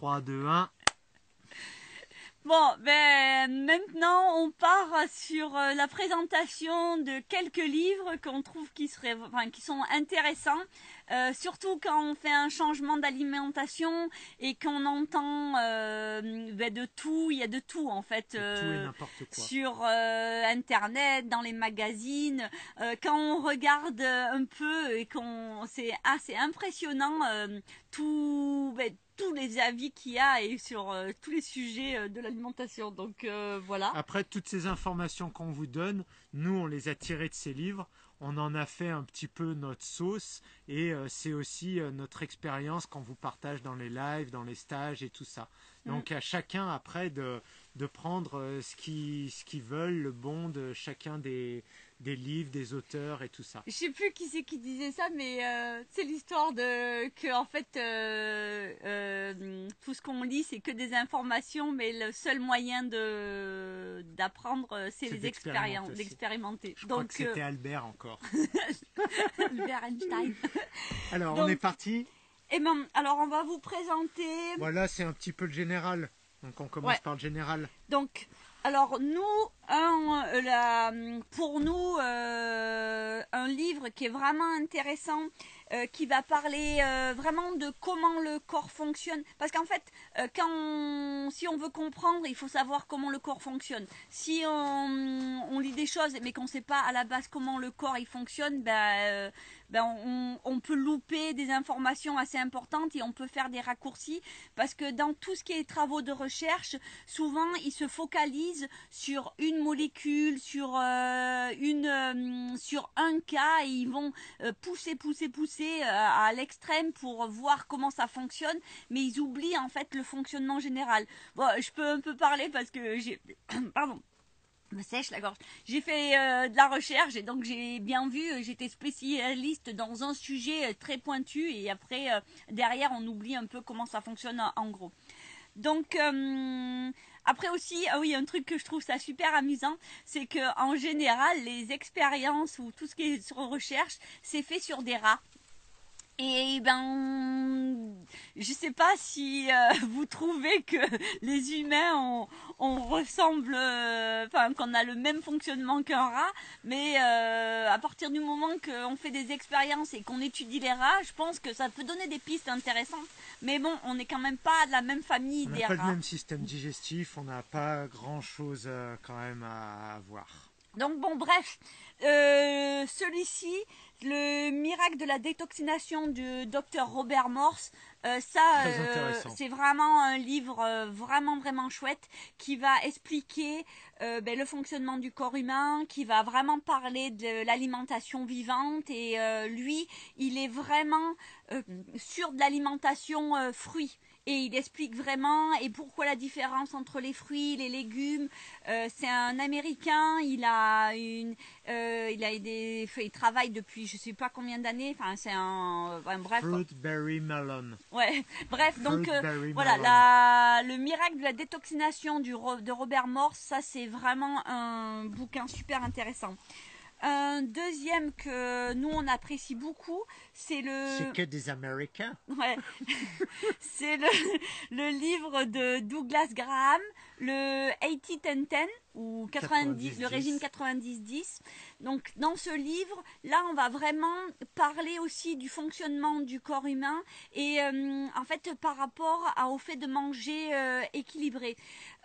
3, 2, 1. Bon, ben maintenant on part sur euh, la présentation de quelques livres qu'on trouve qui seraient, enfin, qui sont intéressants, euh, surtout quand on fait un changement d'alimentation et qu'on entend euh, ben, de tout, il y a de tout en fait sur internet, dans les magazines. quand on regarde un peu et qu'on, c'est assez impressionnant tout. Ben, tous les avis qu'il y a et sur euh, tous les sujets euh, de l'alimentation. Donc euh, voilà. Après toutes ces informations qu'on vous donne, nous on les a tirées de ces livres. On en a fait un petit peu notre sauce et c'est aussi notre expérience qu'on vous partage dans les lives, dans les stages et tout ça. Mm. Donc à chacun après de, de prendre ce qu'ils ce qu'ils veulent, le bon de chacun des, des livres, des auteurs et tout ça. Je sais plus qui c'est qui disait ça, mais euh, c'est l'histoire de que en fait euh, euh, tout ce qu'on lit c'est que des informations, mais le seul moyen de d'apprendre c'est les expériences, d'expérimenter. Donc c'était Albert encore. Albert Einstein. Alors on est parti? Et eh ben, alors on va vous présenter. Voilà, c'est un petit peu le général. Donc on commence par le général. Donc alors nous, euh, pour nous, euh, un livre qui est vraiment intéressant, euh, qui va parler vraiment de comment le corps fonctionne. Parce qu'en fait, quand si on veut comprendre, il faut savoir comment le corps fonctionne. Si on, lit des choses mais qu'on ne sait pas à la base comment le corps il fonctionne, ben ben on, peut louper des informations assez importantes et on peut faire des raccourcis parce que dans tout ce qui est travaux de recherche, souvent ils se focalisent sur une molécule, sur euh, une, euh, sur un cas et ils vont euh, pousser, pousser, pousser à l'extrême pour voir comment ça fonctionne, mais ils oublient en fait le fonctionnement général. Bon, je peux un peu parler parce que j'ai, pardon me sèche la gorge. J'ai fait euh, de la recherche et donc j'ai bien vu, euh, j'étais spécialiste dans un sujet euh, très pointu et après derrière on oublie un peu comment ça fonctionne en, gros. Donc après aussi, ah oui, un truc que je trouve ça super amusant, c'est que en général les expériences ou tout ce qui est sur recherche, c'est fait sur des rats. Et ben, je sais pas si euh, vous trouvez que les humains on, ressemble, euh, enfin qu'on a le même fonctionnement qu'un rat, mais euh, à partir du moment qu'on fait des expériences et qu'on étudie les rats, je pense que ça peut donner des pistes intéressantes. Mais bon, on n'est quand même pas de la même famille des rats. On n'a pas le même système digestif, on n'a pas grand chose quand même à voir. Donc bon, bref, celui-ci le miracle de la détoxination du docteur Robert Morse, euh, ça, euh, c'est vraiment un livre euh, vraiment vraiment chouette qui va expliquer ben, le fonctionnement du corps humain, qui va vraiment parler de l'alimentation vivante et lui, il est vraiment sur de l'alimentation fruits et il explique vraiment et pourquoi la différence entre les fruits, les légumes. Euh, c'est un Américain, il a une, euh, il a des, il travaille depuis je sais pas combien d'années. Enfin, c'est un, bref. Fruitberry melon. Ouais, bref, donc euh, voilà, la, le miracle de la détoxination du, de Robert Morse, ça c'est vraiment un bouquin super intéressant. Un deuxième que nous on apprécie beaucoup, c'est le. C'est que des Américains. Ouais. c'est le, le livre de Douglas Graham, le 80-10-10 ou 90, le régime 90-10. Donc dans ce livre, là on va vraiment parler aussi du fonctionnement du corps humain et euh, en fait par rapport au fait de manger euh, équilibré.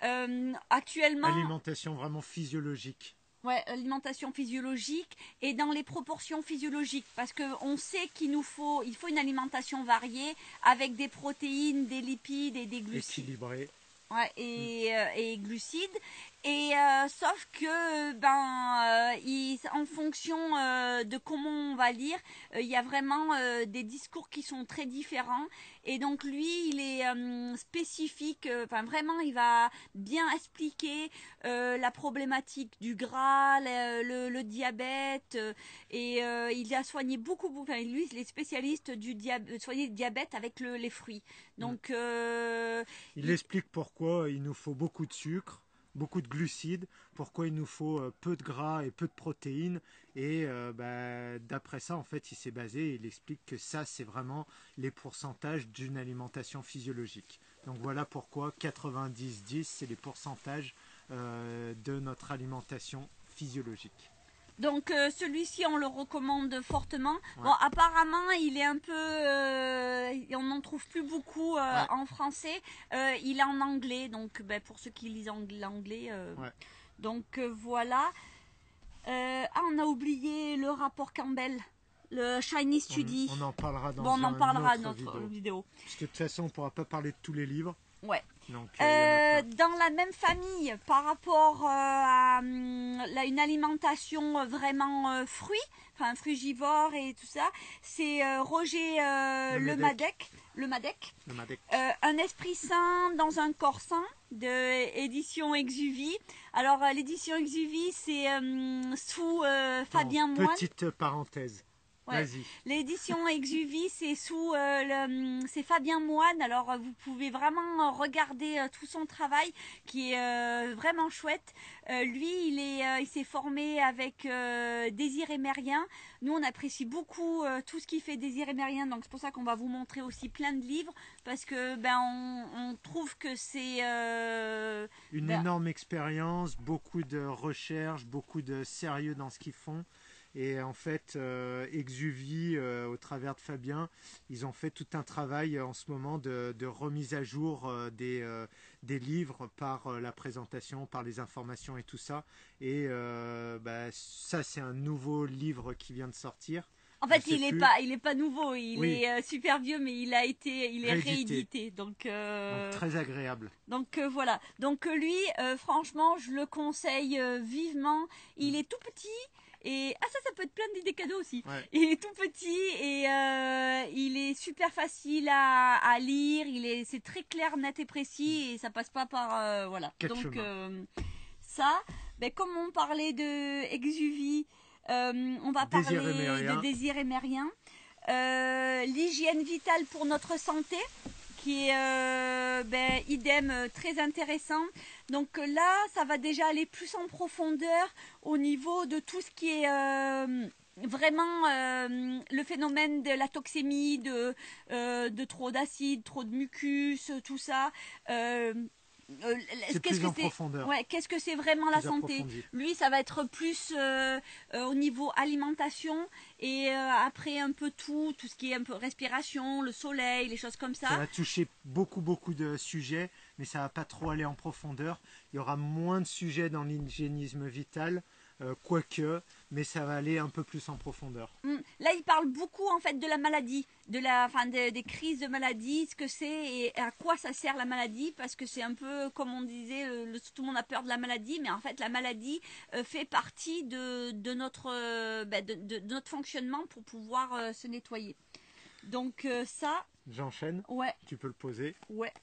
Euh, actuellement. Alimentation vraiment physiologique. Ouais, alimentation physiologique et dans les proportions physiologiques parce qu'on sait qu'il nous faut il faut une alimentation variée avec des protéines, des lipides et des glucides. Équilibré. Ouais, et, euh, et glucides et euh, sauf que ben euh, en fonction euh, de comment on va lire, il y a vraiment des discours qui sont très différents. Et donc lui, il est spécifique. Enfin vraiment, il va bien expliquer la problématique du gras, le, diabète. et il a soigné beaucoup. Enfin lui, il est spécialiste du diabète, soigner le diabète avec les fruits. Donc il explique pourquoi il nous faut beaucoup de sucre beaucoup de glucides, pourquoi il nous faut euh, peu de gras et peu de protéines. Et euh, bah, d'après ça, en fait, il s'est basé, il explique que ça, c'est vraiment les pourcentages d'une alimentation physiologique. Donc voilà pourquoi 90-10, c'est les pourcentages euh, de notre alimentation physiologique. Donc euh, celui-ci, on le recommande fortement. Bon, apparemment, il est un peu, euh, on n'en trouve plus beaucoup en français. il est en anglais, donc ben, pour ceux qui lisent l'anglais. Donc voilà. ah, on a oublié le rapport Campbell le Shiny Study. On, en parlera dans, bon, on en parlera dans notre vidéo. Parce que de toute façon, on ne pourra pas parler de tous les livres. Ouais. Donc, euh, euh, dans la même famille, par rapport euh, à hum, une alimentation vraiment fruits, enfin frugivore et tout ça, c'est Roger le, Madec. Le Madec. Le Madec. un esprit sain dans un corps sain de édition Exuvie. Alors l'édition Exuvie, c'est hum, sous Fabien Moine. Petite parenthèse. L'édition Exuvie, c'est sous euh, hum, c'est Fabien Moine. Alors euh, vous pouvez vraiment regarder euh, tout son travail qui est vraiment chouette. lui, il est il s'est formé avec Désir Mérien. Nous, on apprécie beaucoup tout ce qu'il fait Désir Mérien. Donc c'est pour ça qu'on va vous montrer aussi plein de livres parce que ben on, trouve que c'est une ben énorme expérience, beaucoup de recherche, beaucoup de sérieux dans ce qu'ils font. Et en fait, euh, Exuvie, euh, au travers de Fabien, ils ont fait tout un travail en ce moment de, remise à jour euh, des, des livres par la présentation, par les informations et tout ça. Et bah, ça, c'est un nouveau livre qui vient de sortir. En fait, il n'est pas, il est pas nouveau. Il est super vieux, mais il a été, il est réédité. donc, très agréable. Donc voilà. Donc lui, franchement, je le conseille vivement. Il mm. est tout petit. Et ah ça, ça peut être plein d'idées cadeaux aussi. Il est tout petit et euh, il est super facile à, lire. Il est, c'est très clair, net et précis et ça passe pas par euh, voilà. Donc euh, ça, ben, comme on parlait de Exuvie, on va parler de désir émérien. L'hygiène vitale pour notre santé qui est euh, ben, idem euh, très intéressant. Donc euh, là, ça va déjà aller plus en profondeur au niveau de tout ce qui est vraiment le phénomène de la toxémie, de, de trop d'acide, trop de mucus, tout ça. Euh, qu'est-ce que c'est ouais, qu'est-ce que c'est vraiment la santé Lui, ça va être plus euh, euh, au niveau alimentation et après un peu tout, tout ce qui est un peu respiration, le soleil, les choses comme ça. Ça va toucher beaucoup beaucoup de sujets, mais ça va pas trop aller en profondeur. Il y aura moins de sujets dans l'hygiénisme vital. Quoique, mais ça va aller un peu plus en profondeur. Hmm. Là, il parle beaucoup en fait de la maladie, de la, enfin, des crises de maladie, ce que c'est et à quoi ça sert la maladie, parce que c'est un peu comme on disait, tout le monde a peur de la maladie, mais en fait, la maladie euh, fait partie de, de notre, euh, ben, de, notre fonctionnement pour pouvoir se nettoyer. Donc ça. J'enchaîne? Ouais. Tu peux le poser? Ouais.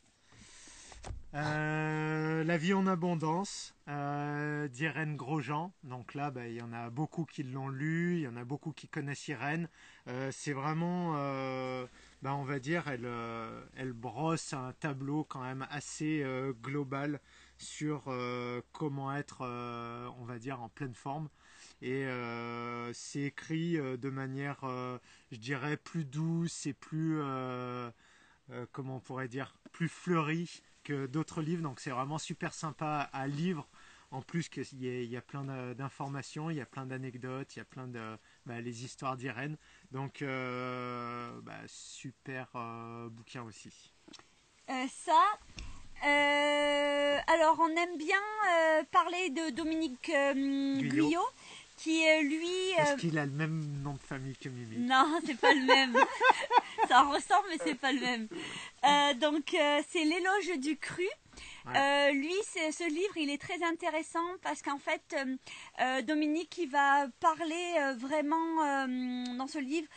Euh, la vie en abondance euh, d'Irène Grosjean. Donc là, bah, il y en a beaucoup qui l'ont lu, il y en a beaucoup qui connaissent Irène. Euh, c'est vraiment, bah, on va dire, elle, elle brosse un tableau quand même assez global sur comment être, on va dire, en pleine forme. Et c'est écrit de manière, je dirais, plus douce et plus, comment on pourrait dire, plus fleurie que d'autres livres. Donc c'est vraiment super sympa à lire. En plus qu'il y, y, a plein d'informations, il y a plein d'anecdotes, il y a plein de bah, les histoires d'Irène. Donc euh, bah, super euh, bouquin aussi. Euh, ça, alors on aime bien parler de Dominique Guyot qui est lui. Est-ce qu'il a le même nom de famille que Mimi Non, c'est pas le même. Ça ressemble, mais c'est pas le même. Euh, donc, euh, c'est l'éloge du cru. Euh, lui, ce livre, il est très intéressant parce qu'en fait, Dominique, il va parler vraiment dans ce livre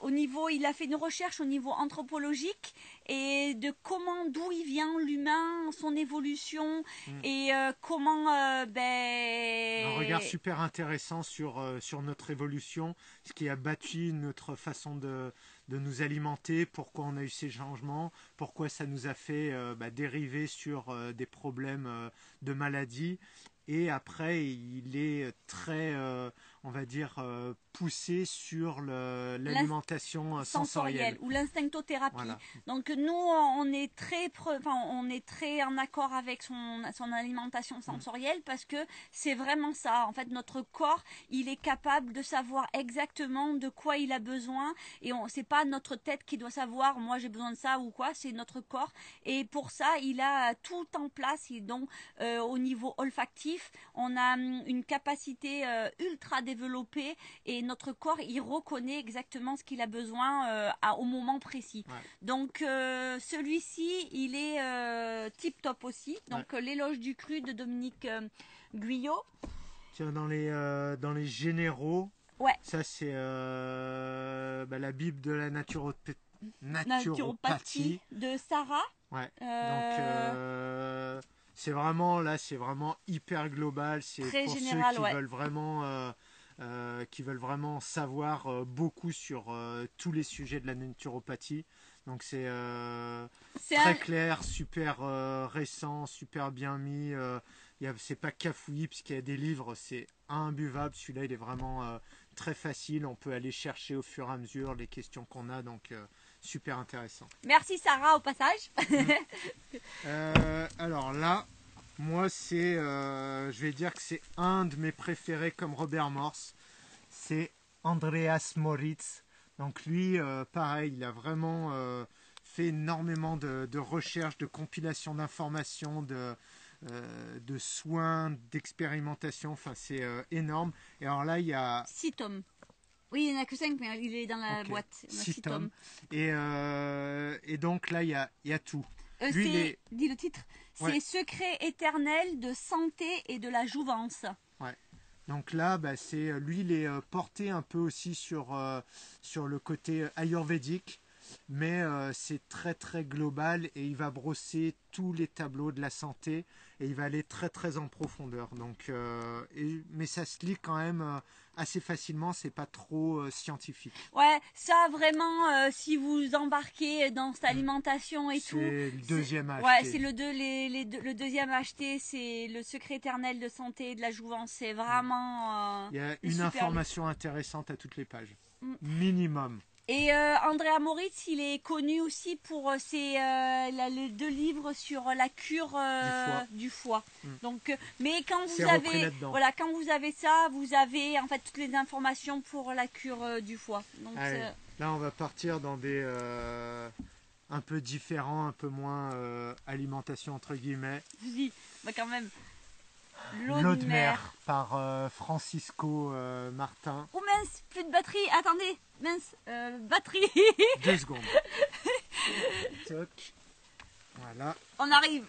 au niveau, il a fait une recherche au niveau anthropologique et de comment, d'où il vient l'humain, son évolution mm. et euh, comment. Euh, ben... Un regard super intéressant sur, euh, sur notre évolution, ce qui a bâti notre façon de, de nous alimenter, pourquoi on a eu ces changements, pourquoi ça nous a fait bah, dériver sur des problèmes de maladie. Et après, il est très on va dire, euh, poussé sur l'alimentation euh, sensorielle sensorielle. ou l'instinctothérapie. Voilà. Donc nous, on est très, enfin, on est très en accord avec son, son alimentation sensorielle parce que c'est vraiment ça. En fait, notre corps, il est capable de savoir exactement de quoi il a besoin et on, c'est pas notre tête qui doit savoir, moi j'ai besoin de ça ou quoi, c'est notre corps. Et pour ça, il a tout en place. Et donc, euh, au niveau olfactif, on a hum, une capacité euh, ultra développée et notre corps, il reconnaît exactement ce qu'il a besoin euh, à- au moment précis. Ouais. Donc euh, celui-ci, il est tip top aussi. Donc euh, l'éloge du cru de Dominique euh, Guyot. Tiens, dans les, euh, dans les généraux, Ouais. ça c'est euh, bah, la Bible de la naturopathie. De Sarah. Ouais. Euh, Donc euh, c'est vraiment là, c'est vraiment hyper global. C'est Très pour général, ceux qui ouais. veulent vraiment, euh, qui veulent vraiment savoir euh, beaucoup sur euh, tous les sujets de la naturopathie. Donc c'est très un, clair, super récent, super bien mis. C'est pas cafouillis puisqu'il y a des livres, c'est imbuvable. Celui-là, il est vraiment très facile. On peut aller chercher au fur et à mesure les questions qu'on a, donc super intéressant. Merci Sarah au passage. Euh, alors là, moi, c'est, euh, je vais dire que c'est un de mes préférés comme Robert Morse. C'est Andreas Moritz. Donc lui, euh, pareil, il a vraiment euh, fait énormément de, de recherches, de compilation d'informations, de, de soins, d'expérimentation. Enfin, c'est énorme. Et alors là, il y a 6 tomes. Oui, il n'y en a que 5, mais il est dans la boîte. Six six tomes. Et, et donc là, il y a, il y a tout. Lui, est- dis le titre, Ouais. c'est Secret éternel de santé et de la jouvence. Donc là, bah, c'est lui, il est euh, porté un peu aussi sur, euh, sur le côté euh, ayurvédique, mais euh, c'est très très global et il va brosser tous les tableaux de la santé et il va aller très très en profondeur. Donc, euh, et- mais ça se lit quand même euh, assez facilement, c'est pas trop euh, scientifique. Ouais, ça vraiment, si vous embarquez dans cette alimentation et tout. Mm. C'est le deuxième à Ouais, c'est le, deux, les, les deux- le deuxième à acheter, c'est le secret éternel de santé et de la jouvence. C'est vraiment. euh, Il y a une information intéressante à toutes les pages. Mm. Minimum. Et euh, Andrea Moritz, il est connu aussi pour euh, ses euh, la- les deux livres sur la cure euh, du foie. Mm. Donc, mais quand vous avez voilà, quand vous avez ça, vous avez en fait toutes les informations pour la cure du foie. Donc, Là, on va partir dans des un peu différents, un peu moins alimentation entre guillemets. dis, bah quand même. L'eau de de mer. par euh, Francisco euh, Martin. Oh mince, plus de batterie. Attendez, mince, euh, batterie. Deux secondes. Toc. Voilà. On arrive.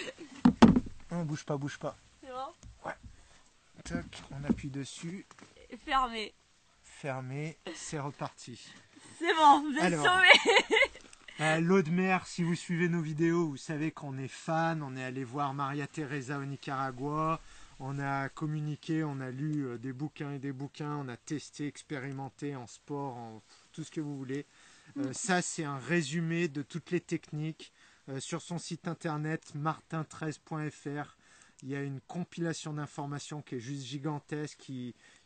On bouge pas, bouge pas. C'est bon. Toc. On appuie dessus. Fermé. Fermé. C'est reparti. C'est bon, vous êtes Alors. sauvés. Euh, L'eau de mer, si vous suivez nos vidéos, vous savez qu'on est fan. On est allé voir Maria Teresa au Nicaragua. On a communiqué, on a lu euh, des bouquins et des bouquins. On a testé, expérimenté en sport, en tout ce que vous voulez. Euh, ça, c'est un résumé de toutes les techniques. Euh, sur son site internet martin13.fr, il y a une compilation d'informations qui est juste gigantesque.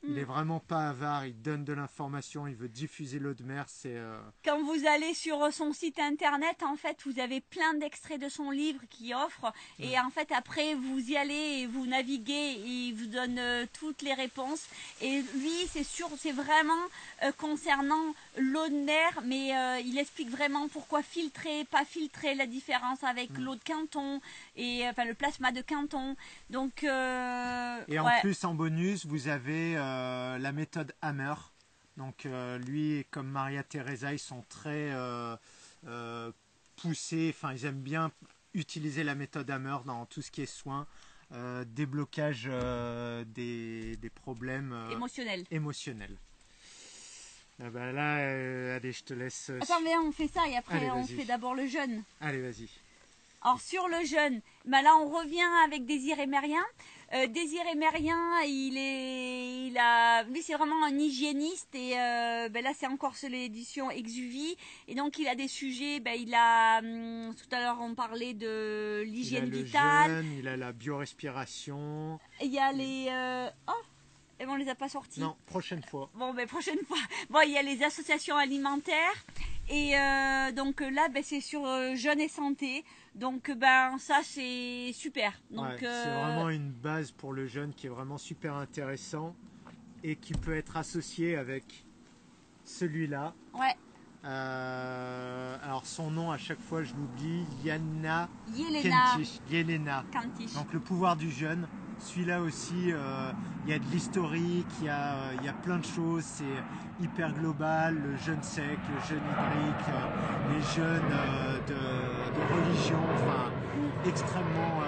Il Mm. est vraiment pas avare. Il donne de l'information. Il veut diffuser l'eau de mer. C'est euh, Quand vous allez sur son site internet, en fait, vous avez plein d'extraits de son livre qui offre. Et en fait, après, vous y allez et vous naviguez et il vous donne euh, toutes les réponses. Et lui, c'est sûr, c'est vraiment euh, concernant l'eau de mer, mais il explique vraiment pourquoi filtrer, pas filtrer, la différence avec Mm. l'eau de Canton et enfin le plasma de Canton. Donc, Et en ouais. plus, en bonus, vous avez euh, la méthode Hammer. Donc, euh, lui, comme Maria Teresa, ils sont très euh, euh, poussés. Enfin, ils aiment bien utiliser la méthode Hammer dans tout ce qui est soins, déblocage des, des problèmes euh, émotionnel. émotionnels. Ah bah là, allez, je te laisse. Attends, mais on fait ça et après Allez, on fait d'abord le jeûne. Allez, vas-y. Alors sur le jeûne, bah là on revient avec Désiré Mérien. Euh, Désiré Mérien, il est, il a, lui c'est vraiment un hygiéniste et euh, ben là c'est encore sur l'édition Exuvie et donc il a des sujets. Ben il a, hum, tout à l'heure on parlait de l'hygiène le vitale. jeûne, il a la biorespiration. Il y a les, euh, oh, Et ben, on les a pas sortis. Non, prochaine fois. Bon, ben prochaine fois. Bon, il y a les associations alimentaires. Et euh, donc là, ben, c'est sur jeunes et santé. Donc ben ça, c'est super. Donc Ouais, C'est euh, vraiment une base pour le jeune qui est vraiment super intéressant et qui peut être associé avec celui-là. ouais, Euh, alors son nom à chaque fois je l'oublie, Yana Yelena Kentish, Yelena. Kantich. Donc le pouvoir du jeune. Celui-là aussi, euh, il y a de l'historique, il y a, euh, y a plein de choses, c'est hyper global, le jeune sec, le jeune hydrique, euh, les jeunes de, de religion, enfin extrêmement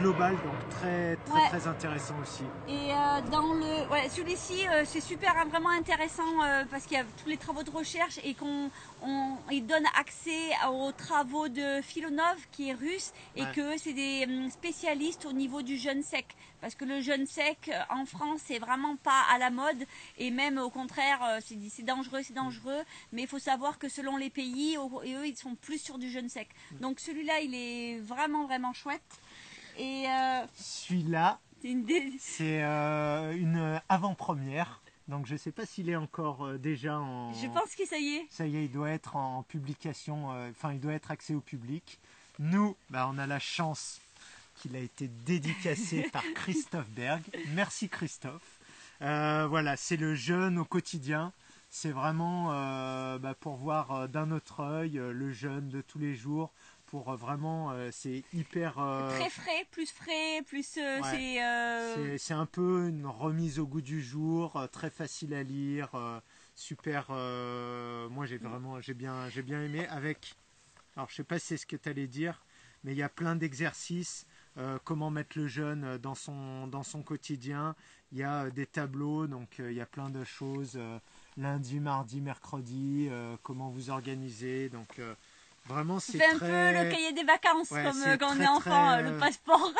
global, donc très très Ouais. très intéressant aussi. Et euh, dans le, ouais, celui-ci, euh, c'est super, hein, vraiment intéressant euh, parce qu'il y a tous les travaux de recherche et qu'on, on, il donne accès aux travaux de Filonov qui est russe et Ouais. que c'est des hum, spécialistes au niveau du jeûne sec parce que le jeûne sec en France c'est vraiment pas à la mode et même au contraire c'est, dangereux, c'est dangereux, mais il faut savoir que selon les pays et eux ils sont plus sur du jeûne sec. Donc celui-là il est vraiment vraiment chouette et euh, Celui-là, c'est une dé- c'est euh, une avant-première, donc je ne sais pas s'il est encore euh, déjà en... Je pense que ça y est. Ça y est, il doit être en publication, euh, enfin il doit être accès au public. Nous, bah, on a la chance qu'il a été dédicacé par Christophe Berg. Merci Christophe. Euh, voilà, c'est le jeune au quotidien. C'est vraiment euh, bah, pour voir euh, d'un autre œil euh, le jeune de tous les jours. Pour euh, vraiment, euh, c'est hyper. euh, Très frais, plus frais, plus Ouais. c'est. un peu une remise au goût du jour, très facile à lire, super. moi, j'ai vraiment, j'ai bien, j'ai bien aimé. Avec, alors je sais pas si c'est ce que tu allais dire, mais il y a plein d'exercices. euh, comment mettre le jeune dans son dans son quotidien. Il y a des tableaux, donc euh, il y a plein de choses. euh, lundi, mardi, mercredi. comment vous organiser. Donc vraiment, c'est un très peu le cahier des vacances, Ouais, comme euh, quand on très, est enfant, très, euh, le euh, passeport.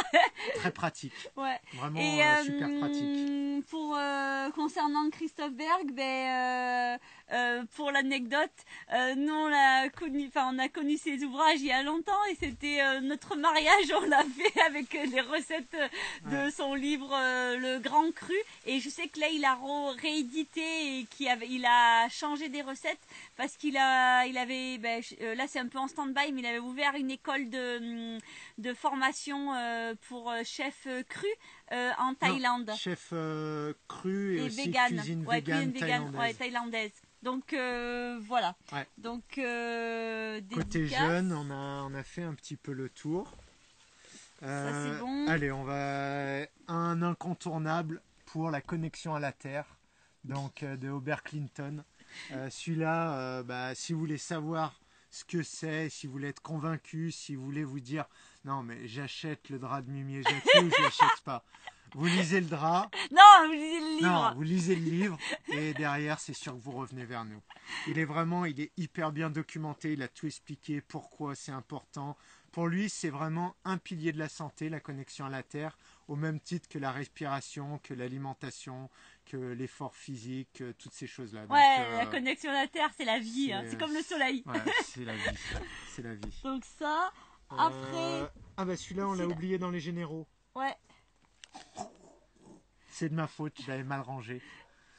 très pratique. ouais. Vraiment Et euh, super euh, pratique. pour euh, concernant Christophe Berg, ben, euh, pour l'anecdote, euh, nous on a connu, enfin on a connu ses ouvrages il y a longtemps et c'était euh, notre mariage, on l'a fait avec les recettes de Ouais. son livre euh, Le Grand Cru et je sais que là il a réédité et qu'il avait, il a changé des recettes parce qu'il a, il avait, ben, euh, là c'est un peu en stand-by, mais il avait ouvert une école de, hum, de formation euh, pour chef cru euh, en Thaïlande Chef euh, cru et, et aussi vegan, cuisine ouais, vegan cuisine vegan, thaïlandaise. ouais, thaïlandaise. Donc euh, voilà. Ouais. Donc Côté jeune, on a, on a fait un petit peu le tour. C'est bon. Allez, on va un incontournable pour la connexion à la Terre, donc de Hobart Clinton. Celui-là, bah, si vous voulez savoir ce que c'est, si vous voulez être convaincu, si vous voulez vous dire non mais j'achète le drap de Mimi et Jackie ou je l'achète pas, vous lisez le drap, Non, vous lisez le livre. Non, vous lisez le livre et derrière, c'est sûr que vous revenez vers nous. Il est vraiment, il est hyper bien documenté, il a tout expliqué, pourquoi c'est important. Pour lui, c'est vraiment un pilier de la santé, la connexion à la terre, au même titre que la respiration, que l'alimentation, que l'effort physique, que toutes ces choses-là. Ouais, euh, la connexion à la Terre, c'est la vie. c'est- hein. C'est comme le soleil. ouais, c'est la vie. C'est la vie. Donc ça, après, Euh, Ah bah celui-là, on l'a oublié dans les généraux. ouais, C'est de ma faute, je l'avais mal rangé.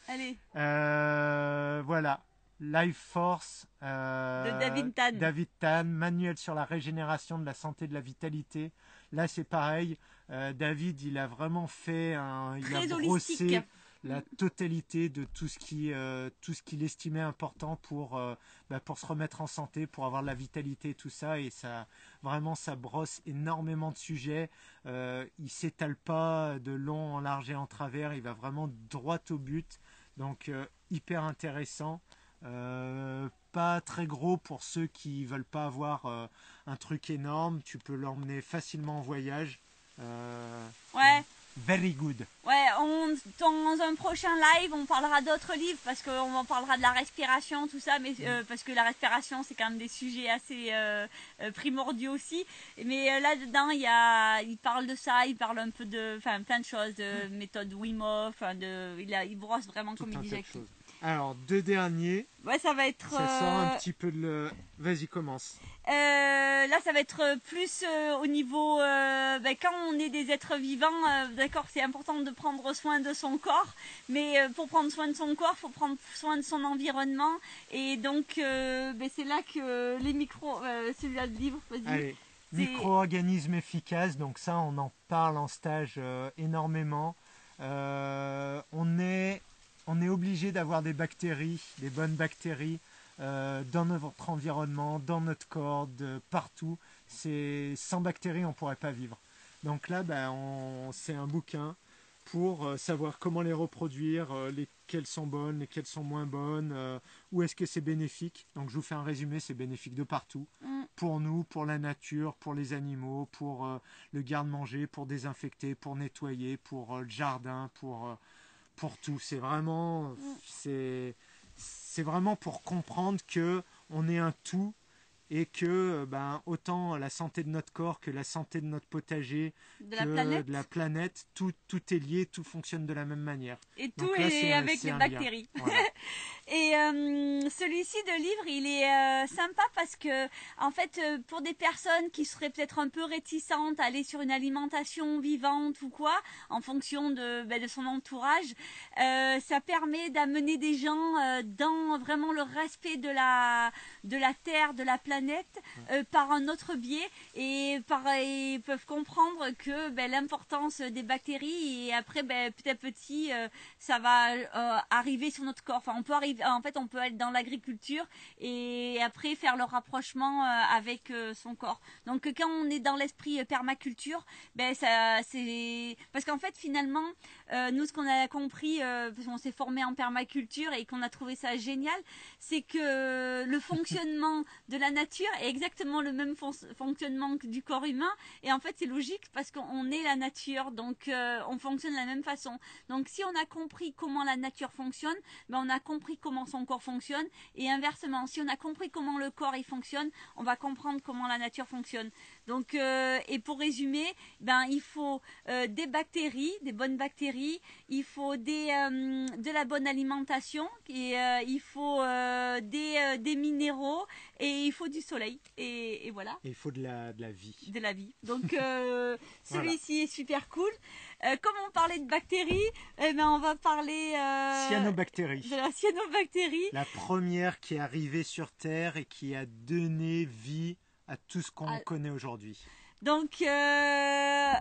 allez. Euh, voilà. Life Force euh, De David Tan. David Tan, manuel sur la régénération de la santé de la vitalité. Là, c'est pareil. Euh, David, il a vraiment fait un, il Très a holistique. brossé la totalité de tout ce qui, tout ce qu'il estimait important pour, bah, pour se remettre en santé, pour avoir de la vitalité, tout ça. Et ça, vraiment, ça brosse énormément de sujets. Euh, il s'étale pas de long en large et en travers. Il va vraiment droit au but. Donc, euh, hyper intéressant. Euh, pas très gros pour ceux qui veulent pas avoir euh, un truc énorme. Tu peux l'emmener facilement en voyage. Ouais, very good. ouais. On, dans un prochain live, on parlera d'autres livres parce qu'on en parlera de la respiration, tout ça, mais euh, parce que la respiration, c'est quand même des sujets assez euh, euh, primordiaux aussi. Mais euh, là-dedans, il y a, il parle de ça, il parle un peu de, enfin, plein de choses, de méthode Wim Hof, de, il, a, il brosse vraiment Tout comme il choses. Alors, deux derniers. Ouais, ça va être. Ça sort un petit peu de le. Vas-y, commence. Euh, là, ça va être plus euh, au niveau. euh, ben, quand on est des êtres vivants, d'accord, c'est important de prendre soin de son corps. Mais pour prendre soin de son corps, faut prendre soin de son environnement. Et donc, ben, c'est là que les micros. Le livre, vas-y. Micro-organismes efficaces, donc ça, on en parle en stage énormément. On est, on est obligé d'avoir des bactéries, des bonnes bactéries euh, dans notre environnement, dans notre corps, de partout. C'est sans bactéries, on ne pourrait pas vivre. Donc là, ben, on- c'est un bouquin pour euh, savoir comment les reproduire, euh, lesquelles sont bonnes, lesquelles sont moins bonnes, euh, où est-ce que c'est bénéfique. Donc je vous fais un résumé, c'est bénéfique de partout Mm. pour nous, pour la nature, pour les animaux, pour euh, le garde-manger, pour désinfecter, pour nettoyer, pour euh, le jardin, pour, euh, pour tout. C'est vraiment, Mm. c'est, c'est vraiment pour comprendre que on est un tout et que euh, ben, autant la santé de notre corps que la santé de notre potager, De la planète. de la planète, tout, tout est lié, tout fonctionne de la même manière. Et Donc tout là, est c'est un- avec les bactéries. Voilà. Et euh, celui-ci de livre, il est euh, sympa parce que, en fait, pour des personnes qui seraient peut-être un peu réticentes à aller sur une alimentation vivante ou quoi, en fonction de, ben, de son entourage, euh, ça permet d'amener des gens dans vraiment le respect de la, de la Terre, de la planète, euh, par un autre biais et, peuvent comprendre que ben, l'importance des bactéries et après, ben, petit à petit, euh, ça va euh, arriver sur notre corps. Enfin, on peut arriver, en fait, on peut être dans l'agriculture et après faire le rapprochement avec son corps. Donc, quand on est dans l'esprit permaculture, ben ça, c'est parce qu'en fait, finalement, euh, nous, ce qu'on a compris, euh, parce qu'on s'est formé en permaculture et qu'on a trouvé ça génial, c'est que le fonctionnement de la nature est exactement le même fon- fonctionnement que du corps humain. Et en fait, c'est logique parce qu'on est la nature, donc euh, on fonctionne de la même façon. Donc, si on a compris comment la nature fonctionne, ben, on a compris comment son corps fonctionne. Et inversement, si on a compris comment le corps il fonctionne, on va comprendre comment la nature fonctionne. Donc, euh, et pour résumer, ben, il faut euh, des bactéries, des bonnes bactéries, il faut des, euh, de la bonne alimentation, et, il faut des, des minéraux, et il faut du soleil. Et, et voilà Et il faut de la, de la vie. de la vie. Donc Voilà. celui-ci est super cool. Comme on parlait de bactéries, eh ben on va parler Cyanobactéries. de la cyanobactérie. La première qui est arrivée sur Terre et qui a donné vie à tout ce qu'on Ah. connaît aujourd'hui. Donc euh,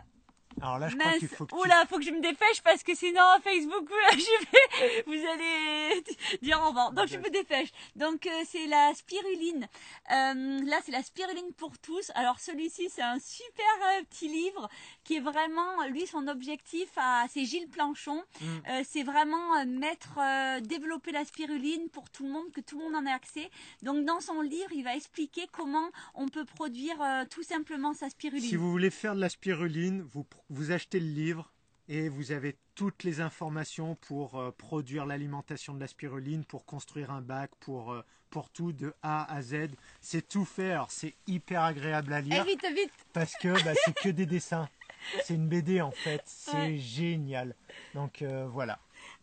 Alors là, je crois mince, qu'il faut que tu... oula, faut que je me dépêche parce que sinon Facebook je vais, vous allez dire au revoir. Donc je me dépêche. Donc euh, c'est la spiruline. Euh, là c'est la spiruline pour tous. Alors celui-ci c'est un super euh, petit livre qui est vraiment lui son objectif à c'est Gilles Planchon. Mm. Euh, c'est vraiment euh, mettre euh, développer la spiruline pour tout le monde que tout le monde en ait accès. Donc dans son livre il va expliquer comment on peut produire euh, tout simplement sa spiruline. Si vous voulez faire de la spiruline, vous, vous achetez le livre et vous avez toutes les informations pour euh, produire l'alimentation de la spiruline, pour construire un bac, pour, euh, pour tout de A à Z. C'est tout fait. Alors c'est hyper agréable à Eh, lire vite vite parce que bah, c'est que des dessins. C'est une BD en fait. C'est Ouais. génial. Donc euh, voilà.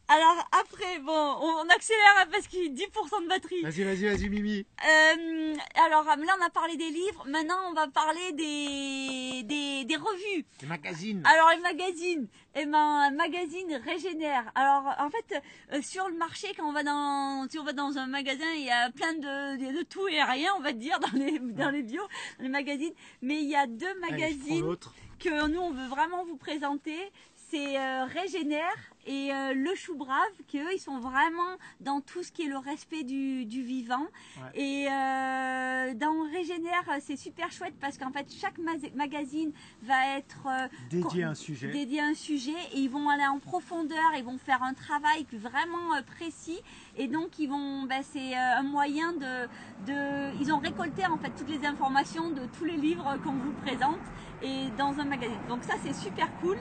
Alors après, bon, on, accélère parce qu'il y a 10% de batterie. Vas-y, vas-y, vas-y, Mimi. Euh, alors là, on a parlé des livres. Maintenant, on va parler des, des, des revues. Les magazines. Alors les magazines, eh ben, un magazine régénère. Alors en fait, euh, sur le marché, quand on va dans, si on va dans un magasin, il y a plein de, de, de tout et rien, on va dire, dans les, dans les bios, dans les magazines. Mais il y a deux magazines que nous on veut vraiment vous présenter. C'est euh, Régénère et euh, Le Chou Brave, qui eux ils sont vraiment dans tout ce qui est le respect du, du vivant. Ouais. Et euh, dans Régénère, c'est super chouette parce qu'en fait chaque ma- magazine va être euh, Dédié à un sujet. dédié à un sujet et ils vont aller en profondeur, ils vont faire un travail vraiment euh, précis et donc ils vont, ben, c'est euh, un moyen de, de, ils ont récolté en fait toutes les informations de tous les livres qu'on vous présente et dans un magazine. Donc ça c'est super cool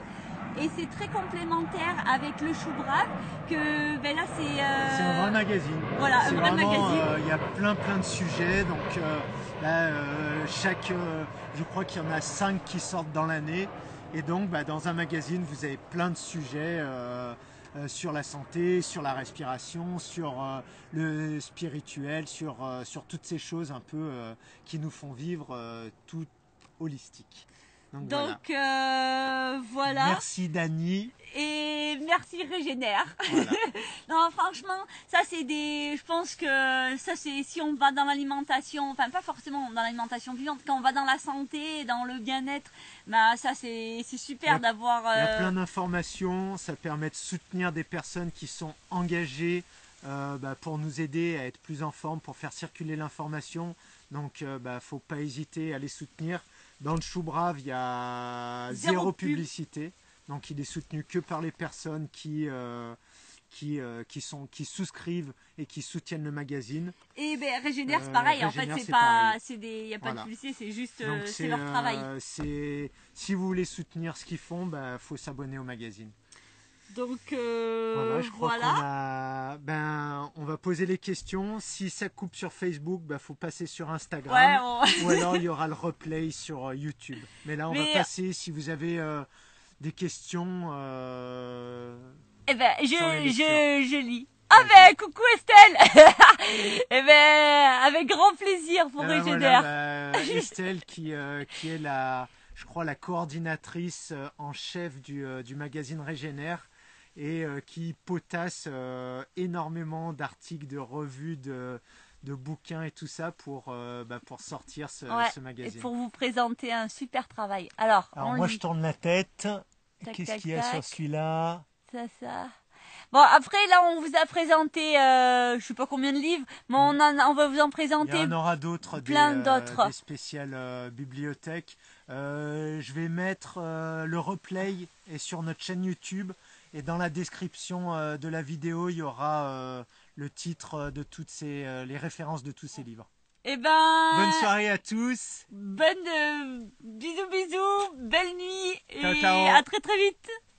et c'est très complémentaire avec le chou brave que ben là c'est. euh, C'est un vrai magazine. Voilà, un vrai vraiment, magazine. euh, Il y a plein plein de sujets. Donc euh, là, chaque, je crois qu'il y en a cinq qui sortent dans l'année. Et donc, bah, dans un magazine, vous avez plein de sujets. sur la santé, sur la respiration, sur le spirituel, sur, sur toutes ces choses un peu qui nous font vivre tout holistique. Donc, voilà. Euh, voilà. Merci Dani. Et merci Régénère. Voilà. non, franchement, ça c'est des. Je pense que ça c'est si on va dans l'alimentation, enfin pas forcément dans l'alimentation vivante, quand on va dans la santé, dans le bien-être, bah ça c'est super d'avoir. Il y a euh, plein d'informations, ça permet de soutenir des personnes qui sont engagées euh, bah, pour nous aider à être plus en forme, pour faire circuler l'information. Donc, il ne faut pas hésiter à les soutenir. Dans le chou brave, il y a Zéro zéro, pub. publicité. Donc, il est soutenu que par les personnes qui, euh, qui, euh, qui, sont, qui souscrivent et qui soutiennent le magazine. Et ben Régénère c'est Euh, pareil. En fait, Régénère, c'est c'est pas, pareil. c'est des, y a pas Voilà. de publicité, c'est juste, c'est leur travail. si vous voulez soutenir ce qu'ils font, il faut s'abonner au magazine. Donc euh, Voilà, je crois voilà. qu'on a. Ben, on va poser les questions. Si ça coupe sur Facebook, ben, faut passer sur Instagram. Ouais, on- Ou alors il y aura le replay sur euh, YouTube. Mais là, on Mais- va passer. Si vous avez euh, des questions, euh, Eh ben, je, je, je lis. Ah ben, coucou Estelle Eh ben, avec grand plaisir pour euh, voilà, Régénère. ben, Estelle, qui, euh, qui est la, je crois, la coordinatrice euh, en chef du, euh, du magazine Régénère et euh, qui potasse euh, énormément d'articles, de revues, de, de bouquins et tout ça pour, euh, bah, pour sortir ce, Ouais, ce Et magazine. pour vous présenter un super travail. Alors, moi lit. je tourne la tête. Qu'est-ce qu'il y a tac. sur celui-là? Ça, ça. Bon, après, là, on vous a présenté, euh, je sais pas combien de livres, mais on, en, on va vous en Il présenter. y en aura d'autres, plein euh, d'autres. des spéciales euh, bibliothèques. Euh, je vais mettre euh, le replay est sur notre chaîne YouTube et dans la description euh, de la vidéo il y aura euh, le titre euh, de toutes ces les références de tous ces livres. Eh ben, Bonne soirée à tous. bonne, euh, bisous, bisous, belle nuit, Ciao, et ciao. à très très vite.